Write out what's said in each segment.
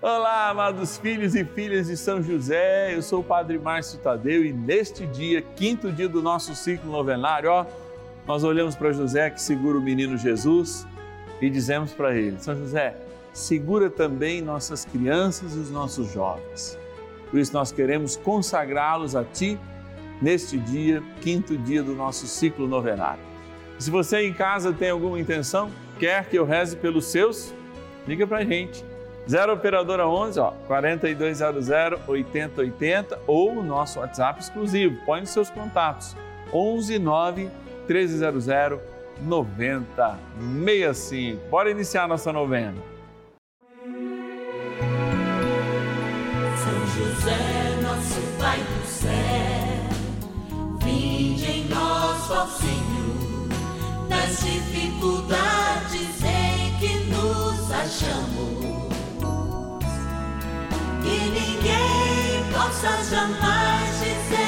Olá, amados filhos e filhas de São José, eu sou o Padre Márcio Tadeu e neste dia, quinto dia do nosso ciclo novenário, ó, nós olhamos para José que segura o menino Jesus e dizemos para ele: São José, segura também nossas crianças e os nossos jovens. Por isso nós queremos consagrá-los a Ti neste dia, quinto dia do nosso ciclo novenário. Se você em casa tem alguma intenção, quer que eu reze pelos seus, liga para a gente 0 Operadora 11, ó, 4200 8080 ou o nosso WhatsApp exclusivo. Põe nos seus contatos. 11 9 1300 9065. Bora iniciar nossa novena. São José, nosso Pai do céu, vinde em nós, ó Senhor, nas dificuldades em que nos achamos que ninguém possa jamais dizer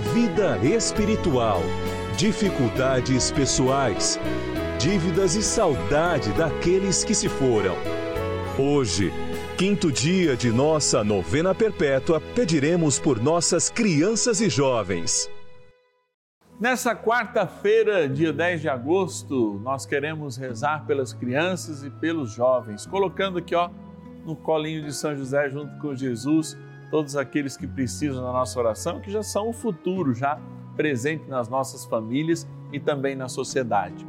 vida espiritual, dificuldades pessoais, dívidas e saudade daqueles que se foram. Hoje, quinto dia de nossa novena perpétua, pediremos por nossas crianças e jovens. Nessa quarta-feira, dia 10 de agosto, nós queremos rezar pelas crianças e pelos jovens, colocando aqui, ó, no colinho de São José junto com Jesus todos aqueles que precisam da nossa oração, que já são o futuro, já presente nas nossas famílias e também na sociedade.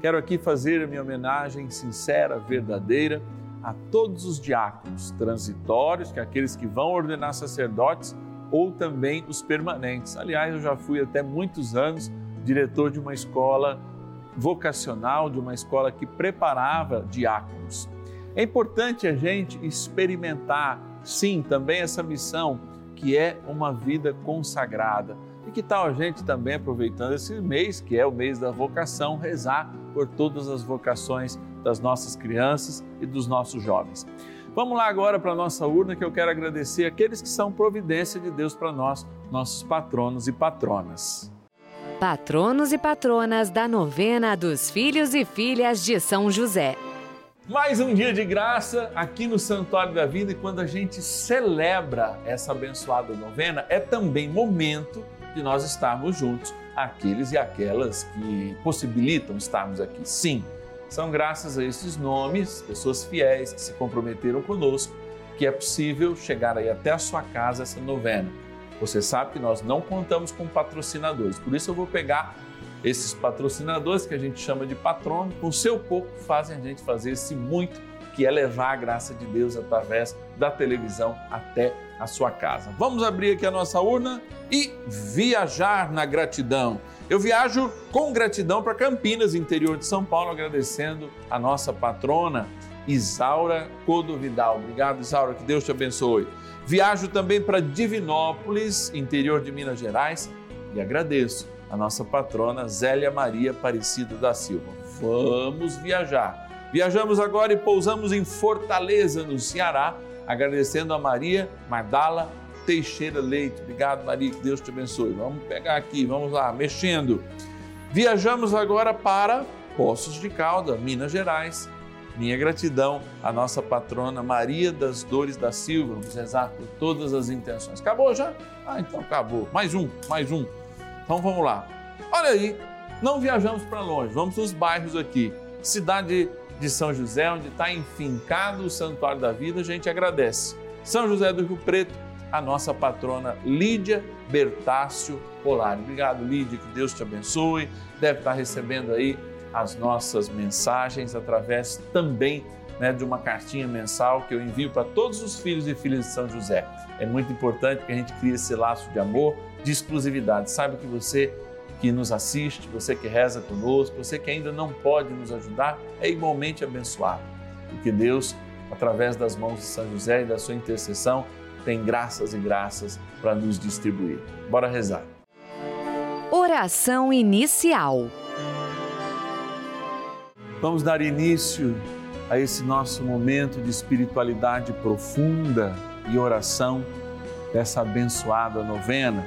Quero aqui fazer a minha homenagem sincera, verdadeira, a todos os diáconos transitórios, que é aqueles que vão ordenar sacerdotes, ou também os permanentes. Aliás, eu já fui até muitos anos diretor de uma escola vocacional, de uma escola que preparava diáconos. É importante a gente experimentar sim, também essa missão que é uma vida consagrada. E que tal a gente também aproveitando esse mês, que é o mês da vocação, rezar por todas as vocações das nossas crianças e dos nossos jovens. Vamos lá agora para a nossa urna que eu quero agradecer aqueles que são providência de Deus para nós, nossos patronos e patronas. Patronos e patronas da novena dos filhos e filhas de São José. Mais um dia de graça aqui no Santuário da Vida e quando a gente celebra essa abençoada novena, é também momento de nós estarmos juntos, aqueles e aquelas que possibilitam estarmos aqui. Sim, são graças a esses nomes, pessoas fiéis que se comprometeram conosco, que é possível chegar aí até a sua casa essa novena. Você sabe que nós não contamos com patrocinadores, por isso eu vou pegar esses patrocinadores que a gente chama de patrono, com seu pouco fazem a gente fazer esse muito, que é levar a graça de Deus através da televisão até a sua casa. Vamos abrir aqui a nossa urna e viajar na gratidão. Eu viajo com gratidão para Campinas, interior de São Paulo, agradecendo a nossa patrona Isaura Codovidal. Obrigado, Isaura, que Deus te abençoe. Viajo também para Divinópolis, interior de Minas Gerais, e agradeço a nossa patrona Zélia Maria Aparecida da Silva. Vamos viajar. Viajamos agora e pousamos em Fortaleza, no Ceará, agradecendo a Maria Mardala Teixeira Leite. Obrigado, Maria, que Deus te abençoe. Vamos pegar aqui, vamos lá, mexendo. Viajamos agora para Poços de Calda, Minas Gerais. Minha gratidão à nossa patrona Maria das Dores da Silva. Vamos rezar por todas as intenções. Acabou já? Ah, então acabou. Mais um, mais um. Então vamos lá. Olha aí, não viajamos para longe, vamos nos bairros aqui. Cidade de São José, onde está enfincado o Santuário da Vida, a gente agradece. São José do Rio Preto, a nossa patrona Lídia Bertácio Polari. Obrigado, Lídia, que Deus te abençoe. Deve estar recebendo aí as nossas mensagens através também né, de uma cartinha mensal que eu envio para todos os filhos e filhas de São José. É muito importante que a gente crie esse laço de amor, de exclusividade. Sabe que você que nos assiste, você que reza conosco, você que ainda não pode nos ajudar, é igualmente abençoado. Porque Deus, através das mãos de São José e da sua intercessão, tem graças e graças para nos distribuir. Bora rezar. Oração inicial. Vamos dar início a esse nosso momento de espiritualidade profunda e oração dessa abençoada novena,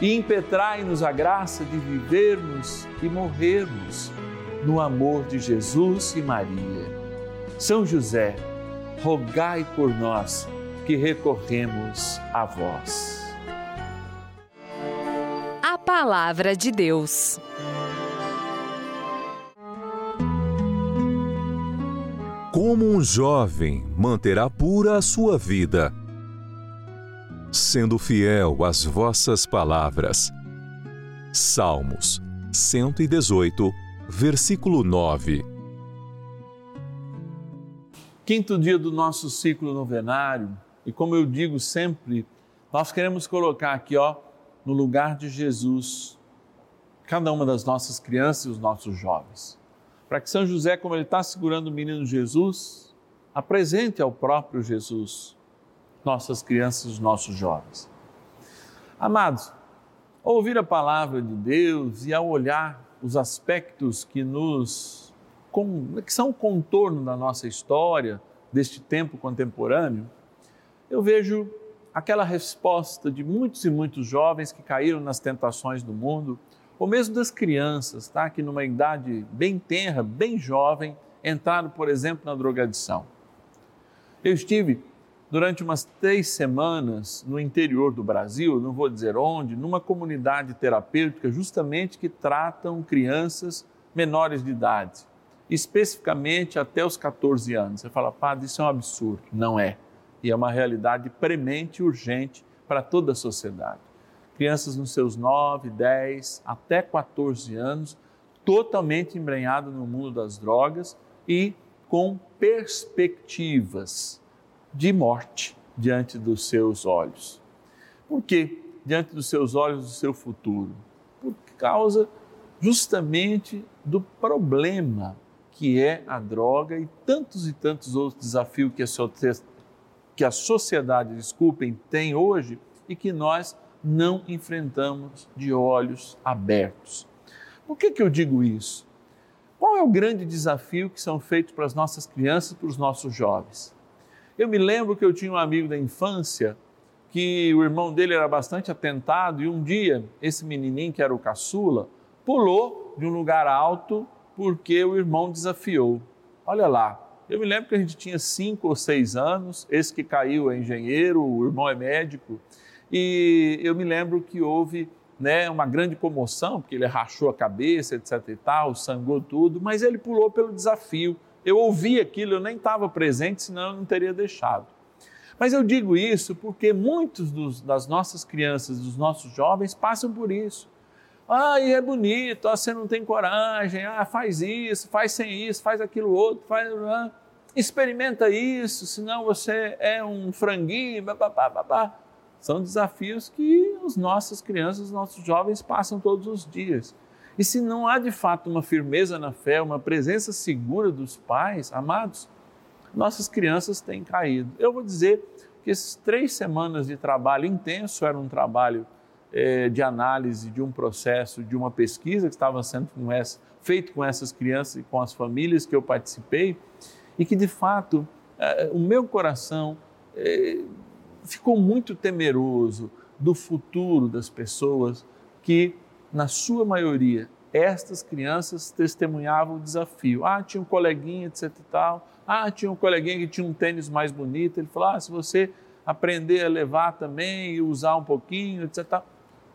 e impetrai-nos a graça de vivermos e morrermos no amor de Jesus e Maria. São José, rogai por nós que recorremos a vós. A Palavra de Deus. Como um jovem manterá pura a sua vida, sendo fiel às vossas palavras. Salmos 118, versículo 9. Quinto dia do nosso ciclo novenário e como eu digo sempre, nós queremos colocar aqui, ó, no lugar de Jesus, cada uma das nossas crianças e os nossos jovens. Para que São José, como ele está segurando o menino Jesus, apresente ao próprio Jesus nossas crianças os nossos jovens. Amados, ao ouvir a palavra de Deus e ao olhar os aspectos que nos que são o contorno da nossa história, deste tempo contemporâneo, eu vejo aquela resposta de muitos e muitos jovens que caíram nas tentações do mundo, ou mesmo das crianças, tá? que numa idade bem tenra, bem jovem, entraram, por exemplo, na drogadição. Eu estive durante umas três semanas no interior do Brasil, não vou dizer onde, numa comunidade terapêutica justamente que tratam crianças menores de idade, especificamente até os 14 anos. Você fala, padre, isso é um absurdo. Não é e é uma realidade premente e urgente para toda a sociedade. Crianças nos seus 9, 10, até 14 anos, totalmente embrenhadas no mundo das drogas e com perspectivas de morte diante dos seus olhos. Por quê? Diante dos seus olhos do seu futuro. Por causa justamente do problema que é a droga e tantos e tantos outros desafios que a que a sociedade, desculpem, tem hoje e que nós não enfrentamos de olhos abertos. Por que, que eu digo isso? Qual é o grande desafio que são feitos para as nossas crianças para os nossos jovens? Eu me lembro que eu tinha um amigo da infância que o irmão dele era bastante atentado e um dia esse menininho que era o caçula pulou de um lugar alto porque o irmão desafiou. Olha lá, eu me lembro que a gente tinha cinco ou seis anos, esse que caiu é engenheiro, o irmão é médico, e eu me lembro que houve né, uma grande comoção, porque ele rachou a cabeça, etc e tal, sangrou tudo, mas ele pulou pelo desafio. Eu ouvi aquilo, eu nem estava presente, senão eu não teria deixado. Mas eu digo isso porque muitos dos, das nossas crianças, dos nossos jovens passam por isso. Ah, e é bonito, ah, você não tem coragem, ah, faz isso, faz sem isso, faz aquilo outro, faz. Ah, experimenta isso, senão você é um franguinho, babá, babá. São desafios que as nossas crianças, os nossos jovens passam todos os dias. E se não há de fato uma firmeza na fé, uma presença segura dos pais, amados, nossas crianças têm caído. Eu vou dizer que essas três semanas de trabalho intenso era um trabalho é, de análise de um processo, de uma pesquisa que estava sendo com essa, feito com essas crianças e com as famílias que eu participei, e que de fato é, o meu coração é, ficou muito temeroso do futuro das pessoas que, na sua maioria, estas crianças testemunhavam o desafio. Ah, tinha um coleguinha, etc e tal. Ah, tinha um coleguinha que tinha um tênis mais bonito. Ele falou: ah, se você aprender a levar também e usar um pouquinho, etc.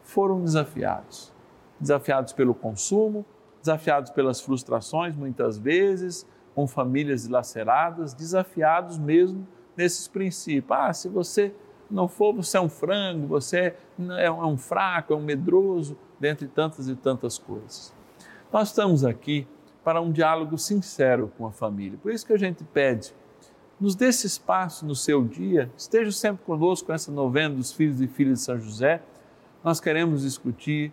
Foram desafiados. Desafiados pelo consumo, desafiados pelas frustrações, muitas vezes, com famílias dilaceradas, desafiados mesmo nesses princípios. Ah, se você não for, você é um frango, você é um fraco, é um medroso, dentre tantas e tantas coisas. Nós estamos aqui para um diálogo sincero com a família. Por isso que a gente pede, nos dê esse espaço no seu dia, esteja sempre conosco essa novena dos filhos e filhas de São José. Nós queremos discutir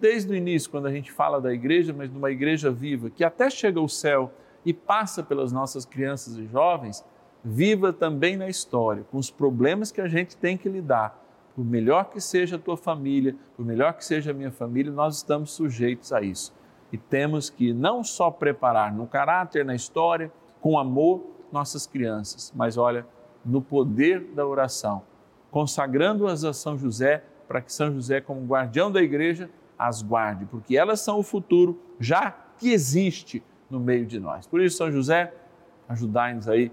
desde o início, quando a gente fala da igreja, mas numa igreja viva, que até chega ao céu e passa pelas nossas crianças e jovens, viva também na história, com os problemas que a gente tem que lidar. Por melhor que seja a tua família, por melhor que seja a minha família, nós estamos sujeitos a isso. E temos que não só preparar no caráter, na história, com amor, nossas crianças, mas olha, no poder da oração, consagrando-as a São José, para que São José, como guardião da igreja, as guarde, porque elas são o futuro já que existe no meio de nós. Por isso, São José, ajudai-nos aí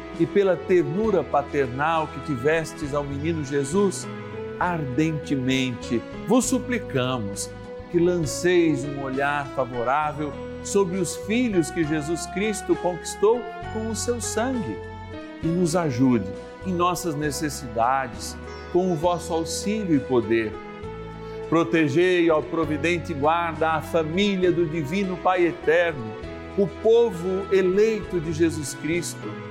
e pela ternura paternal que tivestes ao menino Jesus, ardentemente vos suplicamos que lanceis um olhar favorável sobre os filhos que Jesus Cristo conquistou com o seu sangue e nos ajude em nossas necessidades com o vosso auxílio e poder. Protegei ao providente guarda a família do Divino Pai Eterno, o povo eleito de Jesus Cristo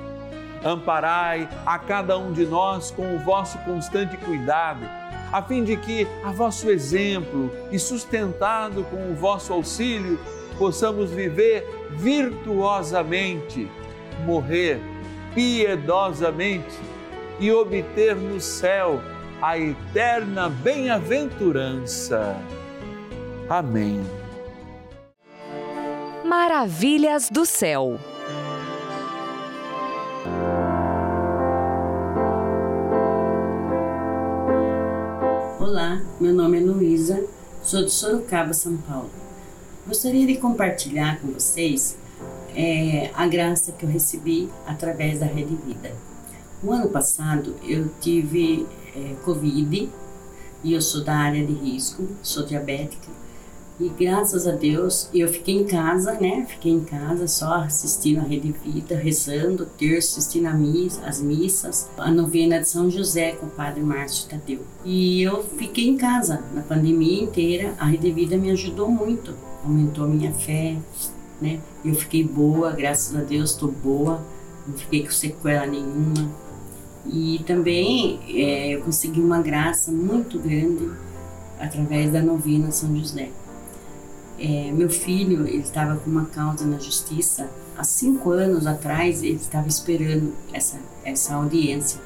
amparai a cada um de nós com o vosso constante cuidado, a fim de que, a vosso exemplo e sustentado com o vosso auxílio, possamos viver virtuosamente, morrer piedosamente e obter no céu a eterna bem-aventurança. Amém. Maravilhas do céu. Olá, meu nome é Luísa, sou de Sorocaba, São Paulo. Gostaria de compartilhar com vocês é a graça que eu recebi através da Rede Vida. O ano passado eu tive é, Covid e eu sou da área de risco, sou diabética e graças a Deus eu fiquei em casa, né? Fiquei em casa só assistindo a Rede Vida, rezando, terço, assistindo missa, as missas, a novena de São José com o Padre Márcio Tadeu. E eu fiquei em casa na pandemia inteira. A Rede Vida me ajudou muito, aumentou a minha fé, né? Eu fiquei boa, graças a Deus estou boa, não fiquei com sequela nenhuma. E também é, eu consegui uma graça muito grande através da novena São José. É, meu filho, ele estava com uma causa na justiça. Há cinco anos atrás, ele estava esperando essa, essa audiência.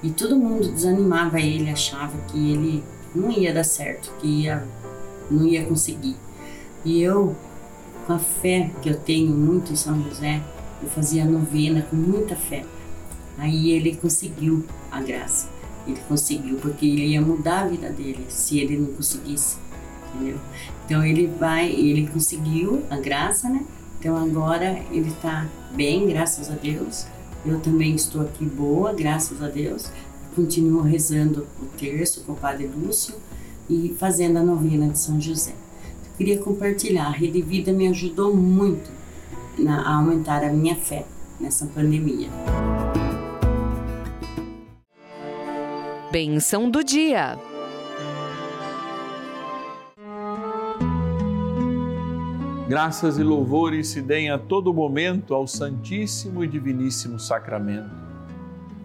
E todo mundo desanimava ele, achava que ele não ia dar certo, que ia, não ia conseguir. E eu, com a fé que eu tenho muito em São José, eu fazia novena com muita fé. Aí ele conseguiu a graça. Ele conseguiu, porque ele ia mudar a vida dele se ele não conseguisse entendeu? Então ele vai, ele conseguiu a graça, né? Então agora ele está bem, graças a Deus. Eu também estou aqui boa, graças a Deus. Continuo rezando o terço com o Padre Lúcio e fazendo a novena de São José. Eu queria compartilhar, a Rede Vida me ajudou muito na, a aumentar a minha fé nessa pandemia. Benção do dia. Graças e louvores se deem a todo momento ao Santíssimo e Diviníssimo Sacramento.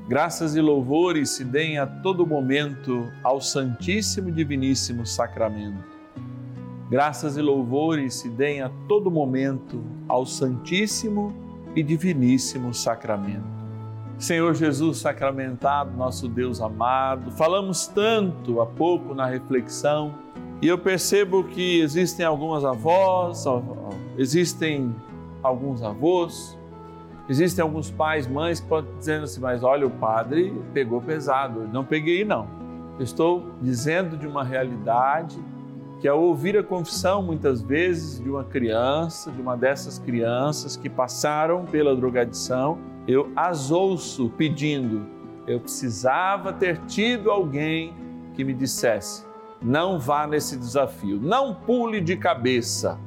Graças e louvores se deem a todo momento ao Santíssimo e Diviníssimo Sacramento. Graças e louvores se deem a todo momento ao Santíssimo e Diviníssimo Sacramento. Senhor Jesus sacramentado, nosso Deus amado, falamos tanto há pouco na reflexão e eu percebo que existem algumas avós, existem alguns avós, existem alguns pais, mães que podem dizendo assim, mas olha, o padre pegou pesado. Não peguei, não. Eu estou dizendo de uma realidade que ao ouvir a confissão, muitas vezes, de uma criança, de uma dessas crianças que passaram pela drogadição, eu as ouço pedindo, eu precisava ter tido alguém que me dissesse, não vá nesse desafio, não pule de cabeça.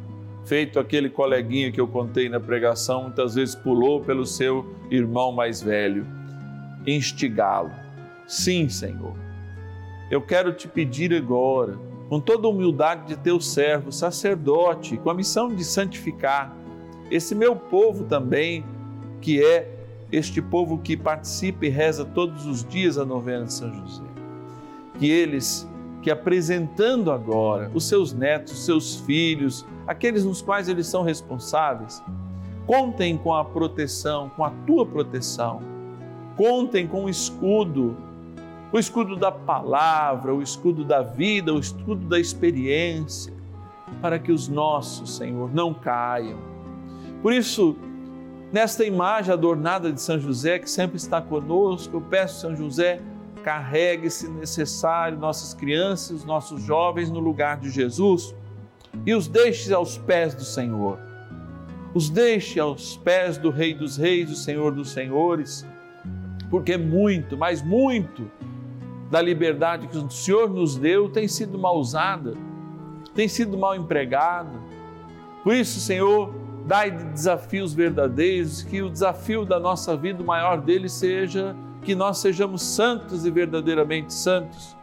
Feito aquele coleguinha que eu contei na pregação, muitas vezes pulou pelo seu irmão mais velho. Instigá-lo. Sim, Senhor. Eu quero te pedir agora, com toda a humildade de teu servo, sacerdote, com a missão de santificar esse meu povo também, que é este povo que participa e reza todos os dias a novena de São José. Que eles que apresentando agora os seus netos, os seus filhos, aqueles nos quais eles são responsáveis, contem com a proteção, com a tua proteção. Contem com o escudo, o escudo da palavra, o escudo da vida, o escudo da experiência, para que os nossos, Senhor, não caiam. Por isso, nesta imagem adornada de São José, que sempre está conosco, eu peço, São José, carregue, se necessário, nossas crianças, nossos jovens no lugar de Jesus e os deixe aos pés do Senhor. Os deixe aos pés do Rei dos Reis, do Senhor dos Senhores, porque muito, mas muito da liberdade que o Senhor nos deu tem sido mal usada, tem sido mal empregada. Por isso, Senhor, dai desafios verdadeiros, que o desafio da nossa vida, o maior deles, seja que nós sejamos santos e verdadeiramente santos.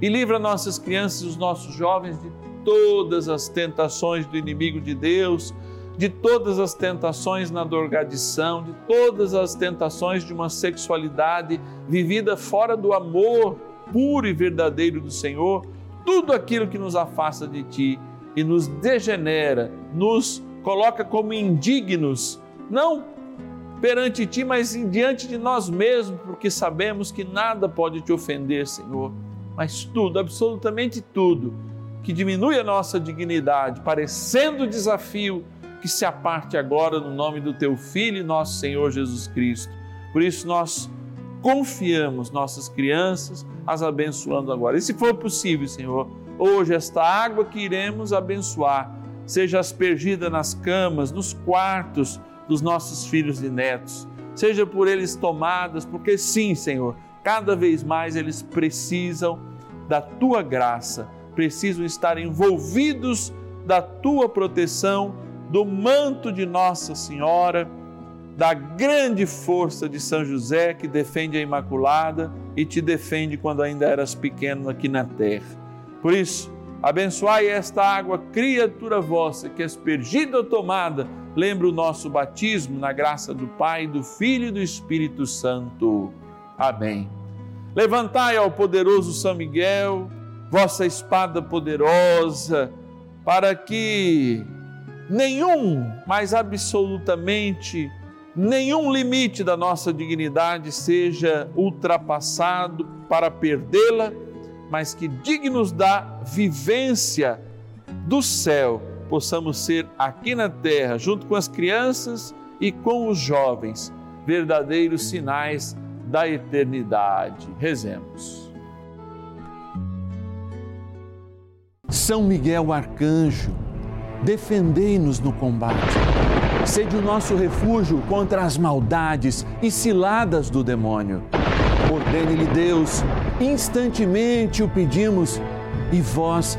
E livra nossas crianças e os nossos jovens de todas as tentações do inimigo de Deus, de todas as tentações na drogadição, de todas as tentações de uma sexualidade vivida fora do amor puro e verdadeiro do Senhor, tudo aquilo que nos afasta de Ti e nos degenera, nos coloca como indignos, não perante ti, mas diante de nós mesmos, porque sabemos que nada pode te ofender, Senhor. Mas tudo, absolutamente tudo, que diminui a nossa dignidade, parecendo desafio, que se aparte agora no nome do teu Filho e nosso Senhor Jesus Cristo. Por isso nós confiamos nossas crianças, as abençoando agora. E se for possível, Senhor, hoje esta água que iremos abençoar, seja aspergida nas camas, nos quartos, dos nossos filhos e netos. Seja por eles tomadas, porque sim, Senhor, cada vez mais eles precisam da tua graça, precisam estar envolvidos da tua proteção, do manto de Nossa Senhora, da grande força de São José que defende a Imaculada e te defende quando ainda eras pequeno aqui na terra. Por isso, abençoai esta água, criatura vossa, que aspergida ou tomada, lembra o nosso batismo na graça do Pai, do Filho e do Espírito Santo. Amém. Levantai ao poderoso São Miguel, vossa espada poderosa, para que nenhum, mas absolutamente nenhum limite da nossa dignidade seja ultrapassado para perdê-la, mas que dignos da vivência do céu possamos ser aqui na terra, junto com as crianças e com os jovens, verdadeiros sinais da eternidade. Rezemos. São Miguel Arcanjo, defendei-nos no combate. Sede o nosso refúgio contra as maldades e ciladas do demônio. Ordene-lhe Deus, instantemente o pedimos, e vós,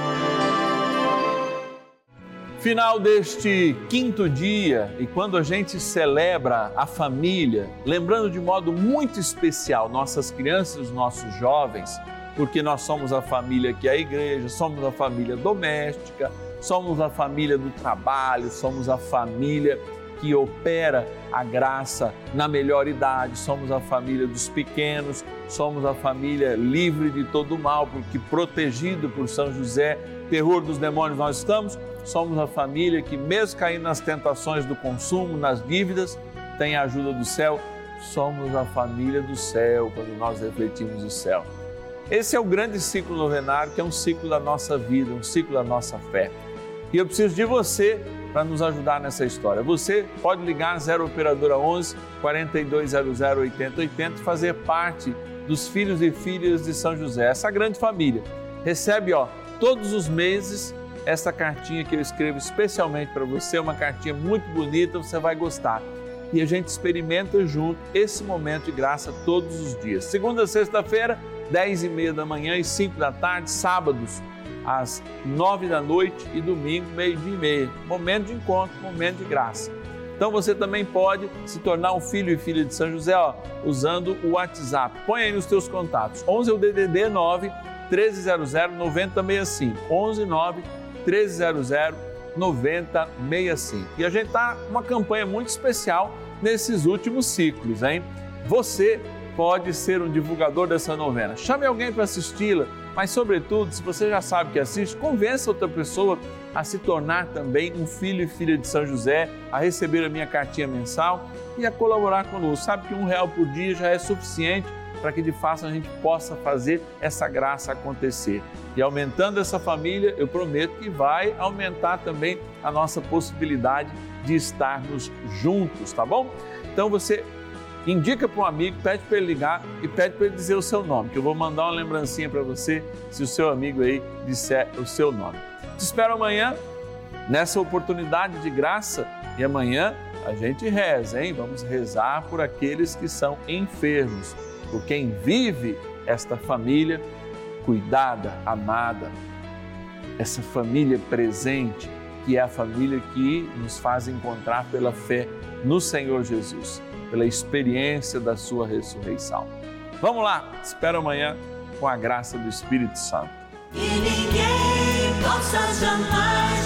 Final deste quinto dia, e quando a gente celebra a família, lembrando de modo muito especial nossas crianças, nossos jovens, porque nós somos a família que é a igreja, somos a família doméstica, somos a família do trabalho, somos a família que opera a graça na melhor idade, somos a família dos pequenos, somos a família livre de todo mal, porque protegido por São José, terror dos demônios nós estamos, somos a família que, mesmo caindo nas tentações do consumo, nas dívidas, tem a ajuda do céu, somos a família do céu quando nós refletimos o céu. Esse é o grande ciclo novenário, que é um ciclo da nossa vida, um ciclo da nossa fé. E eu preciso de você para nos ajudar nessa história. Você pode ligar 0 operadora 11 4200 8080 e fazer parte dos filhos e filhas de São José, essa grande família. Recebe, ó, todos os meses essa cartinha que eu escrevo especialmente para você, uma cartinha muito bonita, você vai gostar. E a gente experimenta junto esse momento de graça todos os dias. Segunda sexta-feira, 10 e meia da manhã e 5 da tarde, sábados, às 9 da noite e domingo, meio-dia e meia. Momento de encontro, momento de graça. Então você também pode se tornar um filho e filha de São José ó, usando o WhatsApp. Põe aí nos teus contatos. 11 é o DDD 9 1300 9065. 11 9 1300 9065. E a gente está uma campanha muito especial nesses últimos ciclos, hein? Você pode ser um divulgador dessa novena. Chame alguém para assisti-la, mas, sobretudo, se você já sabe que assiste, convença outra pessoa a se tornar também um filho e filha de São José, a receber a minha cartinha mensal e a colaborar conosco. Sabe que um real por dia já é suficiente para que de fato a gente possa fazer essa graça acontecer. E aumentando essa família, eu prometo que vai aumentar também a nossa possibilidade de estarmos juntos, tá bom? Então você indica para um amigo, pede para ele ligar e pede para ele dizer o seu nome, que eu vou mandar uma lembrancinha para você se o seu amigo aí disser o seu nome. Te espero amanhã nessa oportunidade de graça e amanhã a gente reza, hein? Vamos rezar por aqueles que são enfermos, por quem vive esta família cuidada, amada, essa família presente, que é a família que nos faz encontrar pela fé no Senhor Jesus pela experiência da sua ressurreição. Vamos lá, espero amanhã com a graça do Espírito Santo. Ninguém possa jamais